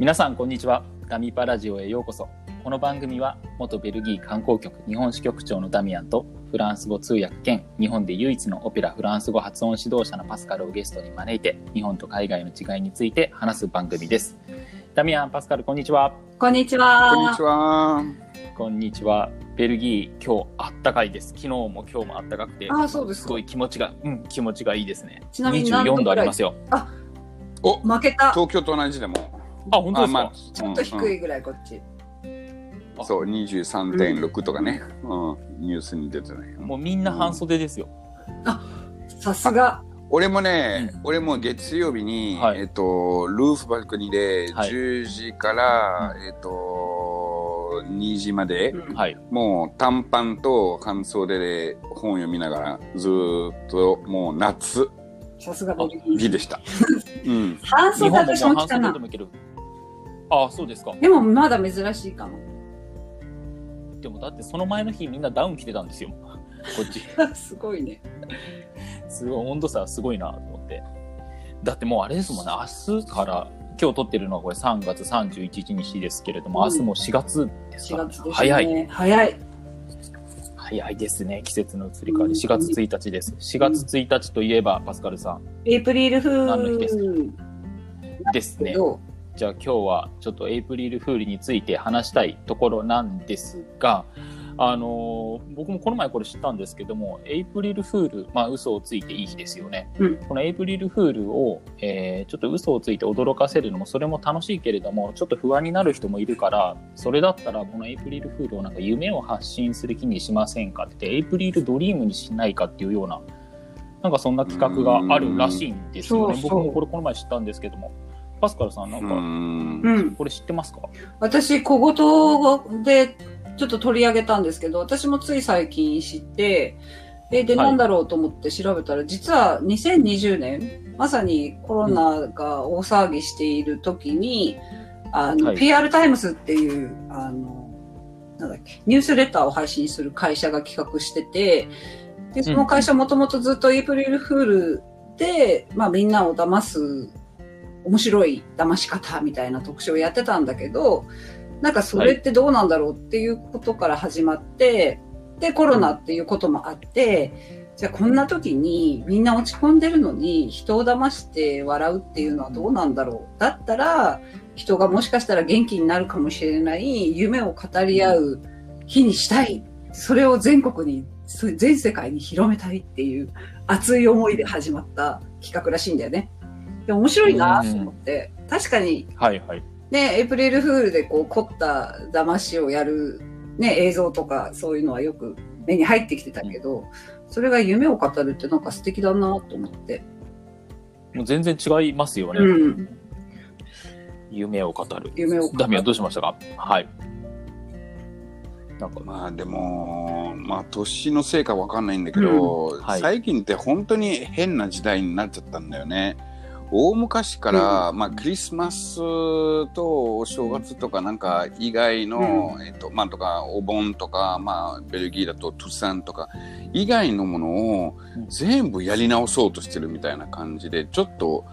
皆さんこんにちは。ダミパラジオへようこそ。この番組は元ベルギー観光局日本支局長のダミアンとフランス語通訳兼日本で唯一のオペラフランス語発音指導者のパスカルをゲストに招いて日本と海外の違いについて話す番組です。ダミアンパスカルこんにちは。こんにちは。こんにちは。こんにちは。ベルギー今日あったかいです。昨日も今日もあったかくてあそうですか。すごい気持ちがうん気持ちがいいですね。ちなみに何度24度ありますよ。お、負けた。東京と同じでも。あ本当ですか、あまあちょっと低うんいぐらい、こっち。うんそう、23.6とかね、うん、ニュースに出てない。もうみんな半袖ですよ、さすが。俺もね、俺も月曜日に、はいえっと、ルーフバルコニーではい10時から、えっと、2時まで、もう短パンと半袖で本読みながら、ずーっともう夏さすが。日でした。うん。半袖日本も私も来たな半袖で。もいけるああそうですか。でもまだ珍しいかも。でもだってその前の日みんなダウン着てたんですよ。こっち。すごいね。すごい温度差すごいなと思って。だってもうあれですもんね。明日から今日撮ってるのはこれ3月31日ですけれども、うん。明日も4月です4か月ですね。早い。早い。早いですね季節の移り変わり。4月1日です。4月1日といえばパスカルさん。エイプリルフ何の日ですか？ールですねどじゃあ今日はちょっとエイプリルフールについて話したいところなんですが、あのー僕もこの前これ知ったんですけども、エイプリルフール、まあ嘘をついていい日ですよね。うんこのエイプリルフールを、えーちょっと嘘をついて驚かせるのもそれも楽しいけれども、ちょっと不安になる人もいるから、それだったらこのエイプリルフールをなんか夢を発信する日にしませんかって言って、エイプリルドリームにしないかっていうような、なんかそんな企画があるらしいんですよね。そうそう僕もこれこの前知ったんですけども。パスカルさんなんか、うん。ううん。これ知ってますか？私、小言でちょっと取り上げたんですけど、私もつい最近知って、え、で、はい。なんだろうと思って調べたら、実は2020年、まさにコロナが大騒ぎしている時に、あの、はい。PR タイムズっていう、あの、なんだっけ、ニュースレターを配信する会社が企画してて、で、その会社もともとずっとエイプリルフールで、まあみんなを騙す面白い騙し方みたいな特集をやってたんだけど、なんかそれってどうなんだろうっていうことから始まって、で、コロナっていうこともあって、じゃあこんな時にみんな落ち込んでるのに人を騙して笑うっていうのはどうなんだろう？だったら人がもしかしたら元気になるかもしれない夢を語り合う日にしたい。それを全国に、全世界に広めたいっていう熱い思いで始まった企画らしいんだよね。で面白いなと思って、確かにはいはい。ね、エイプリルフールでこう凝った騙しをやる、ね、映像とかそういうのはよく目に入ってきてたけど、それが夢を語るってなんか素敵だなと思って。もう全然違いますよね。うん。夢を語る。夢を語る。ダミはどうしましたか？はい。なんか、まあでも、まあ年のせいかわかんないんだけど、うんはい最近って本当に変な時代になっちゃったんだよね。大昔から、まあクリスマスとお正月とかなんか以外の、えっと、まあとかお盆とか、まあベルギーだとトゥサンとか以外のものをうん。全部やり直そうとしてるみたいな感じで、ちょっと、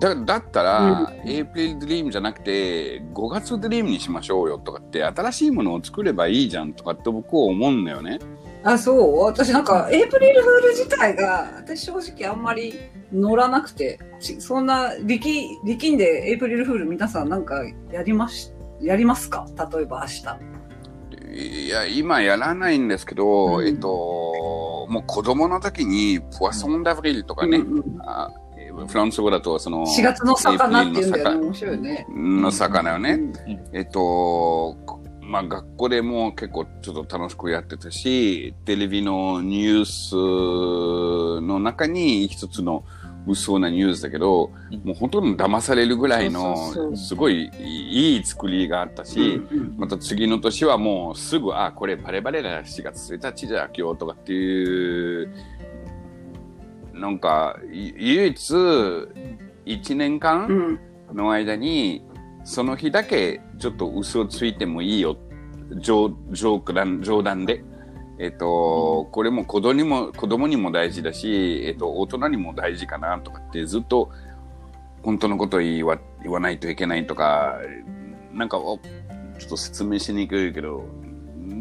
だだったら、エイプリルドリームじゃなくて、5月ドリームにしましょうよとかって、新しいものを作ればいいじゃんとかって僕は思うんだよね。あ、そう？私なんか、エイプリルフール自体が、私正直あんまり乗らなくて、ちそんな力、力んでエイプリルフール皆さんなんかやりまし、やりますか？例えば明日。いや、今やらないんですけど、うんえっと、もう子供の時に、ポワソンダブリルとかね、うんうんあフランス語だと、その、4月の魚っていうんだよね。面白いよね。魚の魚よね。うんえっと、まあ学校でも結構ちょっと楽しくやってたし、テレビのニュースの中に一つの嘘なニュースだけど、うんもう本当に騙されるぐらいのすごいいい作りがあったし、うんまた次の年はもうすぐ、あ、これバレバレだ、4月1日じゃ今日とかっていう、なんか、い唯一1年う間ん。の間に、その日だけちょっと嘘をついてもいいよ。冗冗談冗談で。えっと、これも子供にも、子供にも大事だし、えっと、大人にも大事かなとかってずっと本当のこと言わ言わないといけないとか、なんか、おちょっと説明しにくいけど、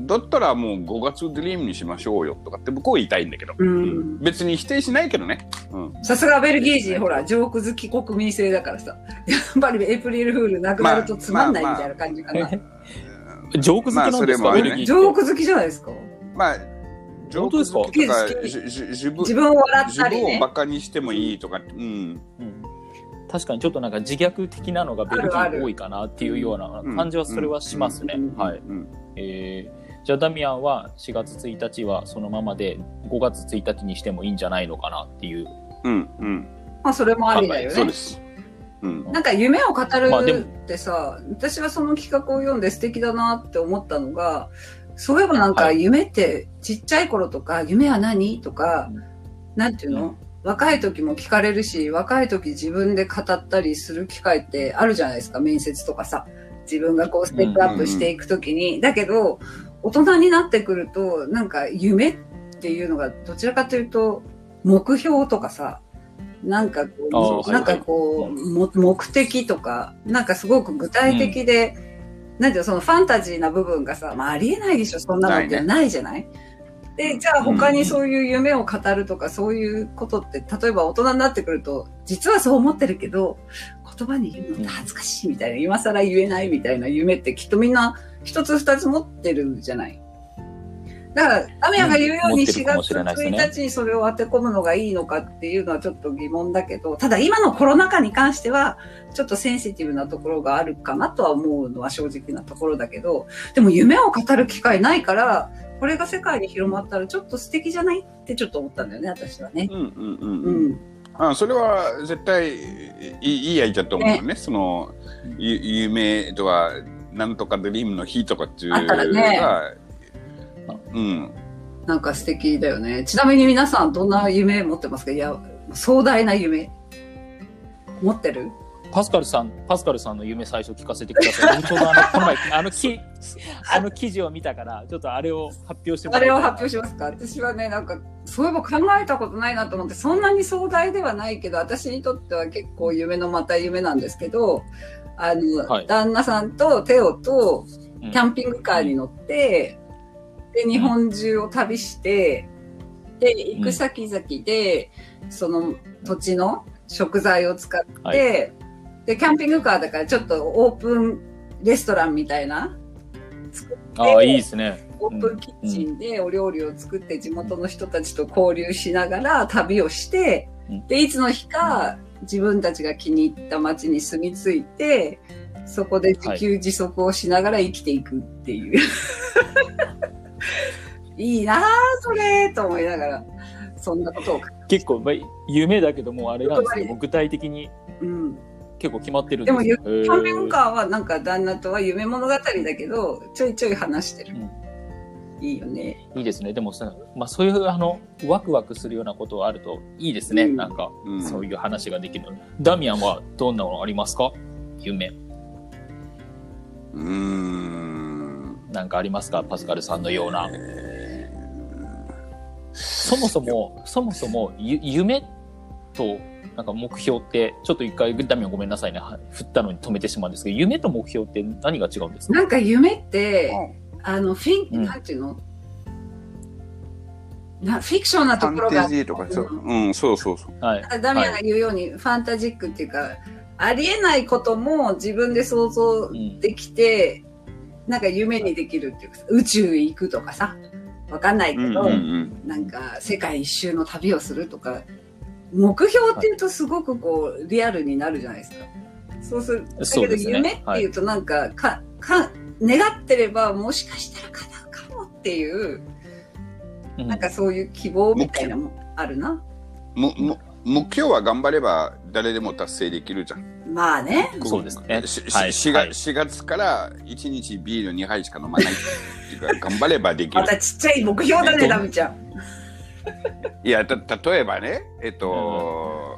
だったらもう5月ドリームにしましょうよとかって僕は言いたいんだけど、うん別に否定しないけどね。うん。さすがベルギー人、ほら、ジョーク好き国民性だからさ。やっぱりエイプリルフールなくなるとつまんないみたいな感じかな。ジョーク好きなんですか、ねジョーク好きじゃないですか？まあ、ジョ本当ですか？ーク好きとか自分自分を笑っ自たりね。分をバカにしてもいいとか、うん。うん確かにちょっとなんか自虐的なのがベルギー多いかなっていうような感じはそれはしますね。うんはい。うん。えー、じゃあダミアンは4月1日はそのままで5月1日にしてもいいんじゃないのかなっていう。うん。うん。まあ、それもありだよねそうで。す。うん。なんか夢を語るってさ、私はその企画を読んで素敵だなって思ったのが、そういえばなんかはい夢ってちっちゃい頃とか、夢は何とか、うんなんていうの、うん若い時も聞かれるし、若い時自分で語ったりする機会ってあるじゃないですか、面接とかさ。自分がこうステップアップしていく時に。だけど、大人になってくると、なんか夢っていうのがどちらかというと、目標とかさ、なんかこう、なんかこう、も目的とか、なんかすごく具体的で、なんていうのそのファンタジーな部分がさ、まあありえないでしょ、そんなのってないじゃない？で、じゃあ他にそういう夢を語るとか、そういうことって、例えば大人になってくると、実はそう思ってるけど、言葉に言うのって恥ずかしいみたいな、今更言えないみたいな夢ってきっとみんな一つ二つ持ってるじゃない。だから、ダメヤが言うように4うん持ってるかもし月れないですね1日にそれを当て込むのがいいのかっていうのはちょっと疑問だけど、ただ今のコロナ禍に関しては、ちょっとセンシティブなところがあるかなとは思うのは正直なところだけど、でも夢を語る機会ないから、これが世界に広まったらちょっと素敵じゃないってちょっと思ったんだよね、私はね。うん。うん。ううん。ん。あそれは絶対いいいいアイデと思うね。その、ゆ夢とは、なんとかドリームの日とかっていうあったらねが、うん。なんか素敵だよね。ちなみに皆さんどんな夢持ってますか？いや、壮大な夢。持ってる？パスカルさん、パスカルさんの夢最初聞かせてください。僕ちょうどあの、この前、あのき、あの記事を見たから、ちょっとあれを発表してもらあれを発表しますか？私はね、なんか、そういえば考えたことないなと思って、そんなに壮大ではないけど、私にとっては結構夢のまた夢なんですけど、あの、はい。旦那さんとテオとうん。キャンピングカーに乗って、で、日本中を旅して、で、行く先々で、その土地の食材を使って、はで、キャンピングカーだからちょっとオープンレストランみたいな、ああ、いいですね。オープンキッチンでお料理を作って地元の人たちと交流しながら旅をしてうん、で、いつの日か自分たちが気に入った街に住み着いて、そこで自給自足をしながら生きていくっていう。いいなぁ、それと思いながら、そんなことを。結構、まあ、夢だけどもうあれなんですけど、具体的にうん。結構決まってるんでも、キですよ。ャンピングーカーはなんか旦那とは夢物語だけど、ちょいちょい話してる。いいよね。いいですね。でもさ、まあそういうあの、ワクワクするようなことがあるといいですね。うんなんか、うんそういう話ができる。ダミアンはどんなのありますか？夢。うーん。なんかありますか？パスカルさんのような。そもそも、そもそも、ゆ夢と、なんか目標って、ちょっと一回、ダミアンごめんなさいね。は振ったのに止めてしまうんですけど、夢と目標って何が違うんですか？なんか夢って、あの、フィン、うんなんていうの？なフィクションなファンところがタジーとか、そううん、そうそうそう。はい。ダミアンが言うように、ファンタジックっていうか、ありえないことも自分で想像うんできて、なんか夢にできるっていうか、宇宙へ行くとかさ、わかんないけど、うんうんうん。なんか世界一周の旅をするとか、目標っていうとすごくこう、リアルになるじゃないですか。そうする。だけど夢っていうとなんか、か、か、願ってればもしかしたら叶うかもっていう、うんなんかそういう希望みたいなのもあるな。もも目標は頑張れば誰でも達成できるじゃん。まあね。そうですねしはいし 4, はい月4月から1日ビール2杯しか飲まないっていうか、頑張ればできるま。たちっちゃい目標だね、ダミちゃん。いや、た、例えばね、えっと、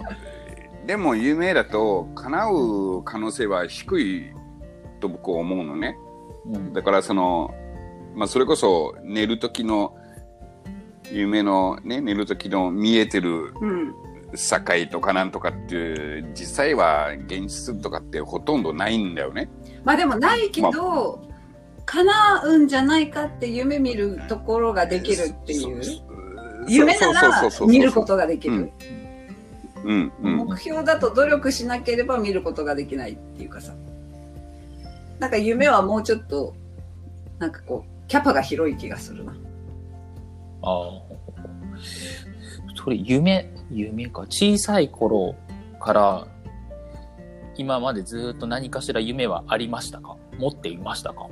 でも有名だと叶う可能性は低いと僕は思うのね。うんだからその、まあそれこそ寝る時の夢のね、寝る時の見えてるうん。境とかなんとかっていう、実際は現実とかってほとんどないんだよね。まあでもないけど、叶うんじゃないかって夢見るところができるっていう。夢なら見ることができる。うんうん。目標だと努力しなければ見ることができないっていうかさ。なんか夢はもうちょっと、なんかこう、キャパが広い気がするな。ああ。それ、夢、夢か。小さい頃から、今までずっと何かしら夢はありましたか？持っていましたか？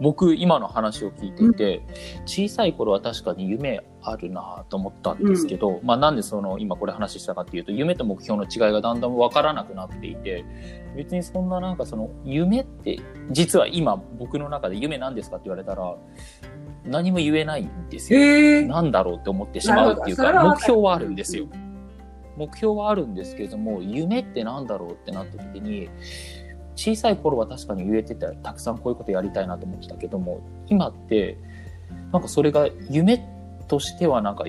僕、今の話を聞いていて、小さい頃は確かに夢あるなと思ったんですけど、まあなんでその、今これ話したかっていうと、夢と目標の違いがだんだんわからなくなっていて、別にそんななんかその、夢って、実は今僕の中で夢なんですかって言われたら、何も言えないんですよ。へえ。なんだろうって思ってしまうっていうか、目標はあるんですよ。目標はあるんですけれども、夢ってなんだろうってなった時に、小さい頃は確かに言えてて、たくさんこういうことやりたいなと思ってたけども、今って、なんかそれが夢としてはなんか、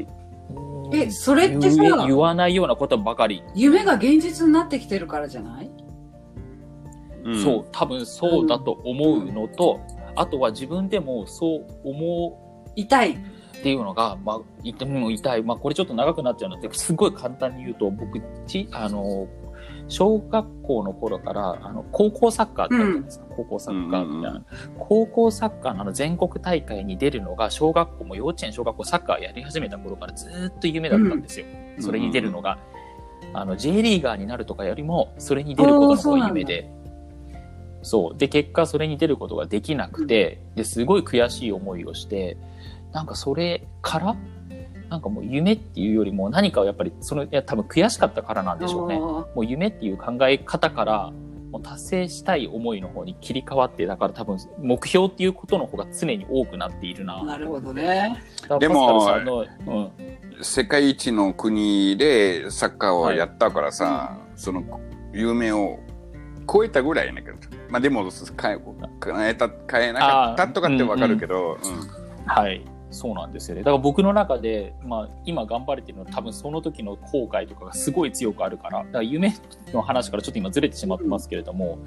え、それってさ、言わないようなことばかり、夢が現実になってきてるからじゃない？うん。そう、多分そうだと思うのと、あとは自分でもそう思う。痛い。っていうのが、まあ、言っても痛い。まあ、これちょっと長くなっちゃうので、すごい簡単に言うと、僕、ち、あの、小学校の頃から、あの、高校サッカーってあるじゃないですか。高校サッカーみたいな。高校サッカーのあの全国大会に出るのが、小学校も幼稚園、小学校サッカーやり始めた頃からずーっと夢だったんですよ。それに出るのが。あの、J リーガーになるとかよりも、それに出ることの方が夢で。そう。で、結果それに出ることができなくて、で、すごい悔しい思いをして、なんかそれから、なんかもう夢っていうよりも何かをやっぱり、その、いや多分悔しかったからなんでしょうね。もう夢っていう考え方から、もう達成したい思いの方に切り替わって、だから多分目標っていうことの方が常に多くなっているな。なるほどね。でもうん。世界一の国でサッカーをやったからさ、その夢を超えたぐらいやねんけど。まあでも、変え、変えた、変えなかったとかってわかるけど、はい。そうなんですよね。だから僕の中で、まあ今頑張れてるのは多分その時の後悔とかがすごい強くあるから、だから夢の話からちょっと今ずれてしまってますけれども、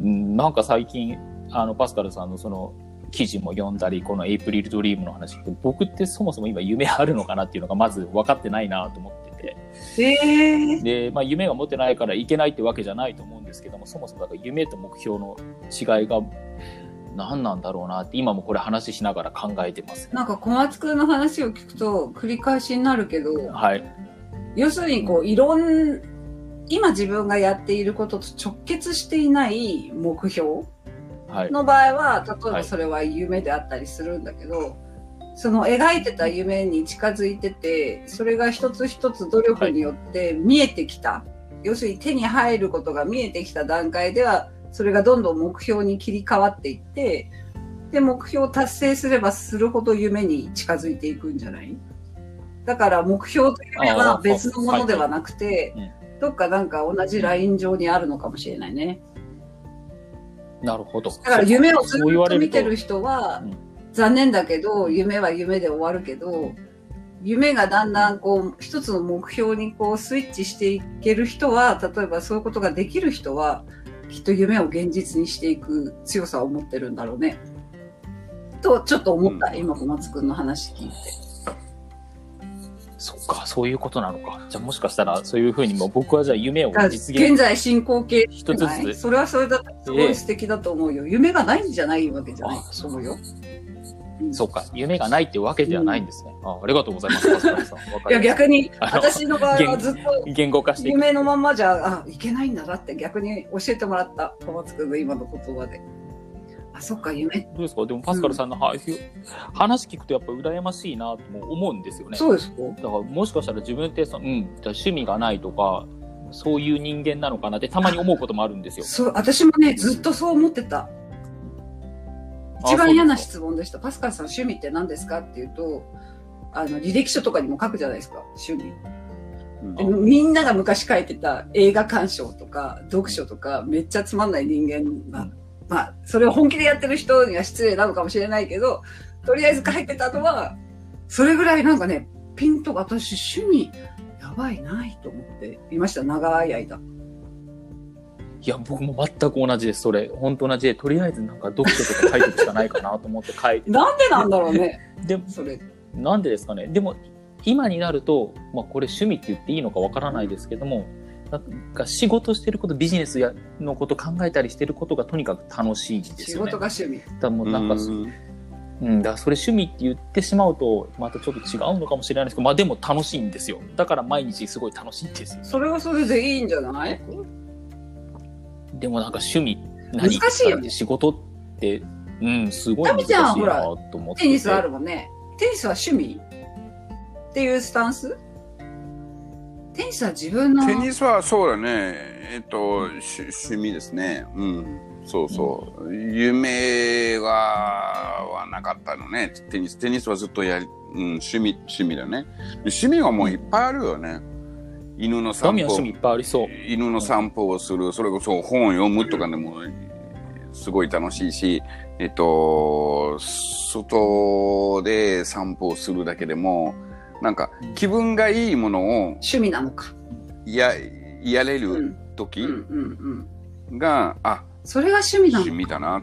うん、なんか最近、あの、パスカルさんのその記事も読んだり、このエイプリルドリームの話って、僕ってそもそも今夢あるのかなっていうのがまず分かってないなと思ってて、へえ。で、まあ夢が持ってないからいけないってわけじゃないと思うんですけども、そもそもだから夢と目標の違いが何なんだろうなって今もこれ話しながら考えてます、ね。なんか小松くんの話を聞くと繰り返しになるけど、はい。要するにこういろん、今自分がやっていることと直結していない目標はい。の場合は、例えはいばそれは夢であったりするんだけど、その描いてた夢に近づいてて、それが一つ一つ努力によって見えてきた。要するに手に入ることが見えてきた段階では、それがどんどん目標に切り替わっていって、で、目標を達成すればするほど夢に近づいていくんじゃない？だから目標と夢あはー別のものではなくてどっかなんか同じライン上にあるのかもしれないね。なるほど。だから夢をずっと見てる人はうん、残念だけど、夢は夢で終わるけど、夢がだんだんこう、一つの目標にこう、スイッチしていける人は、例えばそういうことができる人は、きっと夢を現実にしていく強さを持ってるんだろうね。と、ちょっと思った、うん今小松くんの話聞いて。そっか、そういうことなのか。じゃあもしかしたらそういうふうにも僕はじゃあ夢を実現。現在進行形一つずつそれはそれだすごい素敵だと思うよ。夢がないんじゃないわけじゃないあと思うよ。そうか、夢がないってわけではないんですね。あありがとうございます、さん。いや、逆に、私の場合はずっと言語化して。夢のまんまじゃ、あ、いけないんだなって逆に教えてもらった。小松くんの今の言葉で。あ、そっか、夢。どうですか？でもパスカルさんのは、話聞くとやっぱ羨ましいなとも思うんですよね。そうですかだからもしかしたら自分ってその、うん、趣味がないとか、そういう人間なのかなってたまに思うこともあるんですよ。そう、私もね、ずっとそう思ってた。あ一番嫌な質問でした。パスカルさん趣味って何ですかっていうと、あの、履歴書とかにも書くじゃないですか、趣味。うんでみんなが昔書いてた映画鑑賞とか読書とかめっちゃつまんない人間が、うんまあ、それを本気でやってる人には失礼なのかもしれないけど、とりあえず書いてたのは、それぐらいなんかね、ピンと私趣味、いやばいないと思っていました、長い間。いや、僕も全く同じです。それ、本当同じで、とりあえずなんか読書とか書いておくしかないかなと思って書いて。なんでなんだろうね、で、それ。なんでですかね。でも、今になると、まあ、これ趣味って言っていいのかわからないですけども、なんか仕事してること、ビジネスやのこと考えたりしてることがとにかく楽しいんです仕よね。事が趣味。だからもうなんか、うんうん、だからそれ趣味って言ってしまうと、またちょっと違うのかもしれないですけど、まあでも楽しいんですよ。だから毎日すごい楽しいんですよ。それはそれでいいんじゃない？でもなんか趣味、何難しいよね仕事って、うん、すごい難しいならと思ってて。テニスあるもんね。テニスは趣味？っていうスタンス？テニスは自分の。テニスはそうだね、えっと、趣趣味ですね。うん。そうそう。夢は、はなかったのね。テニス、テニスはずっとやり、うん、趣味、趣味だね。趣味はもういっぱいあるよね。犬のダ散歩趣味いっぱいありそう。犬の散歩をする、それこそ本を読むとかでもすごい楽しいし、えっと、外で散歩をするだけでも、なんか気分がいいものを趣味なのか。ややれる時うんうん。が、あ、それが趣味な趣の味だな。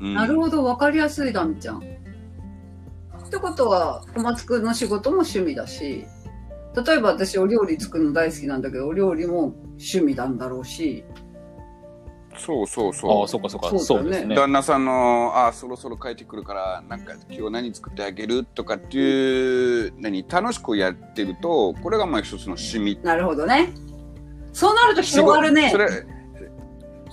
うんなるほど、わかりやすい、ダミちゃん。ってことは、小松くんの仕事も趣味だし、例えば私お料理作るの大好きなんだけど、お料理も趣味なんだろうし、そうそうあそあ、そっかそっか。そうだよねう。そうですね。旦那さんの、あ、そろそろ帰ってくるから、なんか今日何作ってあげるとかっていう、何、楽しくやってると、これがまあ一つの趣味なるほどね。そうなると広がるねそ。れ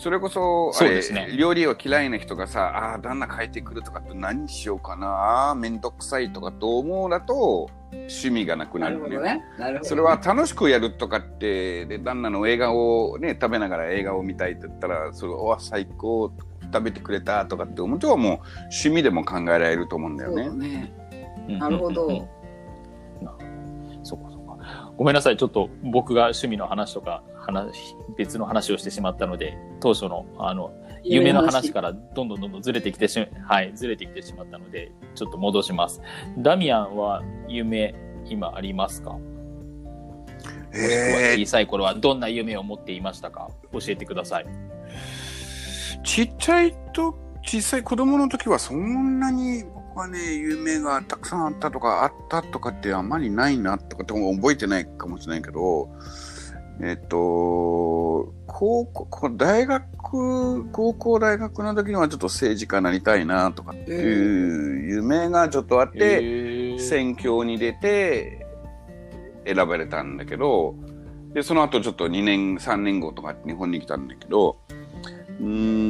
それこそあれそうですね料理を嫌いな人がさあー旦那帰ってくるとかって何しようかなあーめんどくさいとかと思うだと趣味がなくななるねるほどね。なるほど。それは楽しくやるとかってで旦那の映画をね食べながら映画を見たいって言ったらそれお最高食べてくれたとかって思うともう趣味でも考えられると思うんだよね。ね。うんなるほど。うんうん うんそうかそうか。ごめんなさい。ちょっと僕が趣味の話とか、話、別の話をしてしまったので、当初の、あの、夢の話からどんどんどんどんずれてきてし、はい、ずれてきてしまったので、ちょっと戻します。ダミアンは夢、今ありますか、もしくはえ小さい頃はどんな夢を持っていましたか？教えてください。ちっちゃいと小さい子供の時はそんなに僕はね夢がたくさんあったとかあったとかってあんまりないなとかって覚えてないかもしれないけどえっと高校こ大学高校大学の時にはちょっと政治家になりたいなとかっていう夢がちょっとあって、選挙に出て選ばれたんだけどでその後ちょっと2年3年後とか日本に来たんだけどうー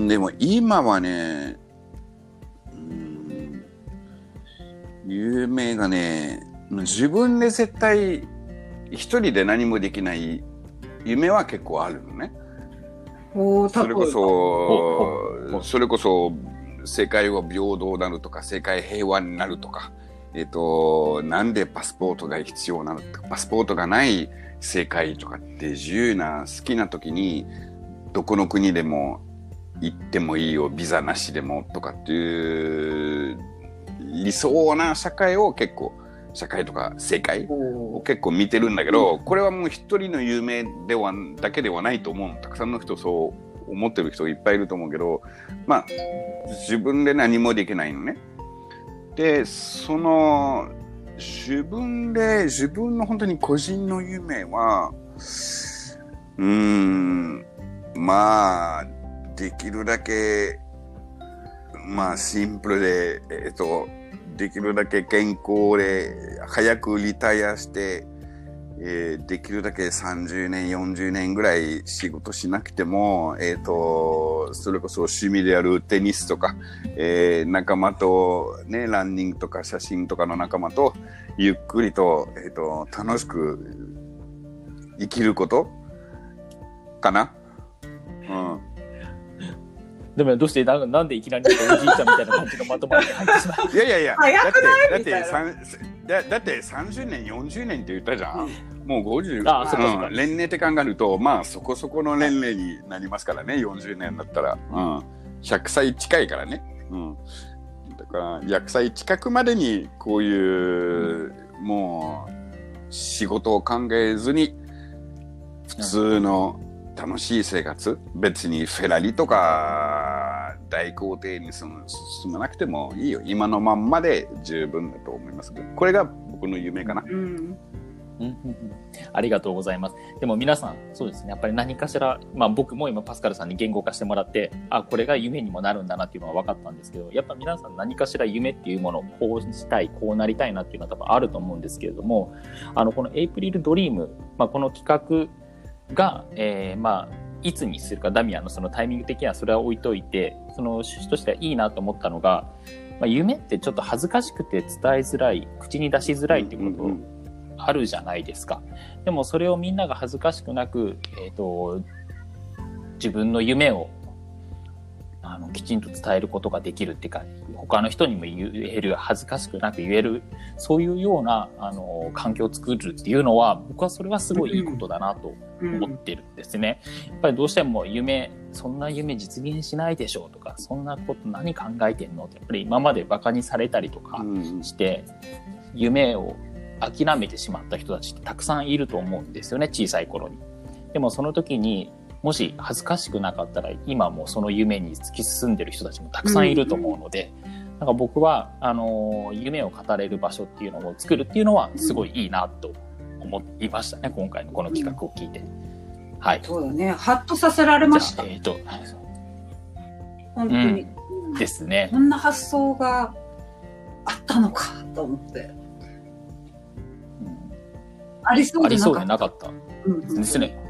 んでも今はねうーん夢がね自分で絶対一人で何もできない夢は結構あるのね。それこそ、それこそ、世界は平等になるとか、世界平和になるとか、えっ、と、なんでパスポートが必要なのとか、パスポートがない世界とかって自由な、好きな時に、どこの国でも行ってもいいよ、ビザなしでもとかっていう、理想な社会を結構、社会とか世界を結構見てるんだけど、これはもう一人の有名ではだけではないと思うのたくさんの人そう思ってる人いっぱいいると思うけどまあ自分で何もできないのね。でその自分で自分の本当に個人の夢はうーんまあできるだけまあシンプルでえっとできるだけ健康で早くリタイアして、えーできるだけ30年40年ぐらい仕事しなくても、えっとそれこそ趣味でやるテニスとか、えー仲間と、ね、ランニングとか写真とかの仲間とゆっくりと,、えっと楽しく生きることかな。うんでもどうしてななんでいきなりおじいちゃんみたいな感じのまとまりに入ってしまう？いやいやいや、早くない？だって、だって、だだって30年、40年って言ったじゃん。もう50、あそっかそっかうん、年齢って考えると、まあそこそこの年齢になりますからね、40年だったら。うん。100歳近いからね。うん。だから、100歳近くまでにこういう、もう、仕事を考えずに、普通の楽しい生活、別にフェラリとか大豪邸に住む住まなくてもいいよ。今のまんまで十分だと思いますこれが僕の夢かな。うん。うんうんうんありがとうございます。でも皆さん、そうですね。やっぱり何かしら、まあ僕も今パスカルさんに言語化してもらって、あ、これが夢にもなるんだなっていうのは分かったんですけど、やっぱ皆さん何かしら夢っていうものをこうしたい、こうなりたいなっていうのは多分あると思うんですけれども、あの、このエイプリルドリーム、まあこの企画が、えーまあ、いつにするか、ダミアンのそのタイミング的にはそれは置いといて、その趣旨としてはいいなと思ったのが、まあ、夢ってちょっと恥ずかしくて伝えづらい、口に出しづらいっていうことあるじゃないですか。でもそれをみんなが恥ずかしくなく、えっ、と、自分の夢を、あの、きちんと伝えることができるっていうか、他の人にも言える、恥ずかしくなく言える、そういうような、あの、環境を作るっていうのは、僕はそれはすごいいいことだなとうん思ってるんですね。やっぱりどうしても夢、そんな夢実現しないでしょうとか、そんなこと何考えてんのって、やっぱり今まで馬鹿にされたりとかうんして、夢を諦めてしまった人たちってたくさんいると思うんですよね、小さい頃に。でもその時に、もし恥ずかしくなかったら、今もその夢に突き進んでる人たちもたくさんいると思うので、なんか僕は、あのー夢を語れる場所っていうのを作るっていうのは、すごいいいなと思いましたね、今回のこの企画を聞いて。はい。そうだね。ハッとさせられました。えっ、と、本当に。ですね。こんな発想があったのかと思って。うんありそうありそうでなかった。でなかった。うんうんですね。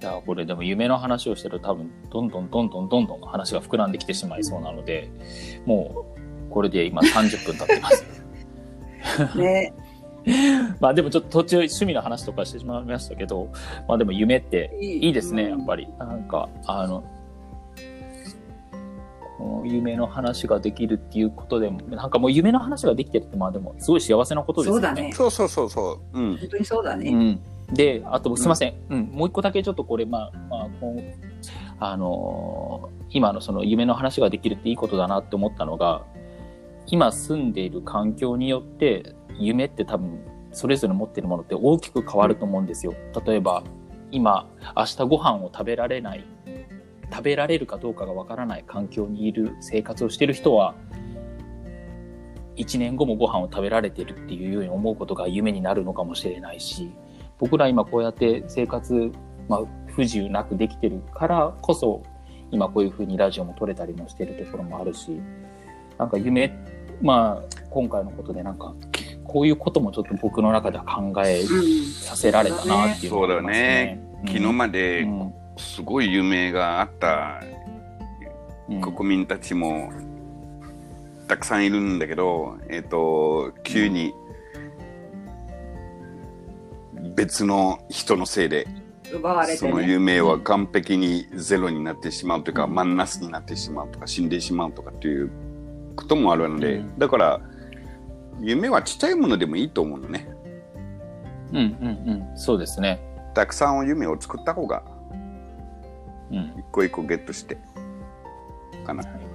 いや、これでも夢の話をしてると多分、どんどんどんどんどんどん話が膨らんできてしまいそうなので、もう、これで今30分経ってます。ね。まあでもちょっと途中趣味の話とかしてしまいましたけど、まあでも夢っていいいですね、やっぱり。り。なんか、あの、この夢の話ができるっていうことでも、なんかもう夢の話ができてるって、まあでも、すごい幸せなことですよね。そうだね。そうそうそうそう。うん。本当にそうだね。うん。で、あと、すいません。うん。もう一個だけちょっとこれ、まあ、まあ、あのー今のその夢の話ができるっていいことだなって思ったのが、今住んでいる環境によって、夢って多分、それぞれ持ってるものって大きく変わると思うんですよ。例えば、今、明日ご飯を食べられない、食べられるかどうかがわからない環境にいる生活をしている人は、1年後もご飯を食べられてるっていうように思うことが夢になるのかもしれないし、僕ら今こうやって生活、まあ、不自由なくできてるからこそ、今こういうふうにラジオも撮れたりもしてるところもあるし、なんか夢、まあ、今回のことでなんか、こういうこともちょっと僕の中では考えうん。させられたなっていうのがありますね。昨日までうんすごい夢があったうん国民たちもたくさんいるんだけど、えっ、と、急に別の人のせいで、奪われそのてね。夢は完璧にゼロになってしまうというか、マンナスになってしまうとか、死んでしまうとかっていうこともあるので、うんだから、夢はちっちゃいものでもいいと思うのね。うんうんうん。そうですね。たくさん夢を作った方が、うん。一個一個ゲットして、かな。はい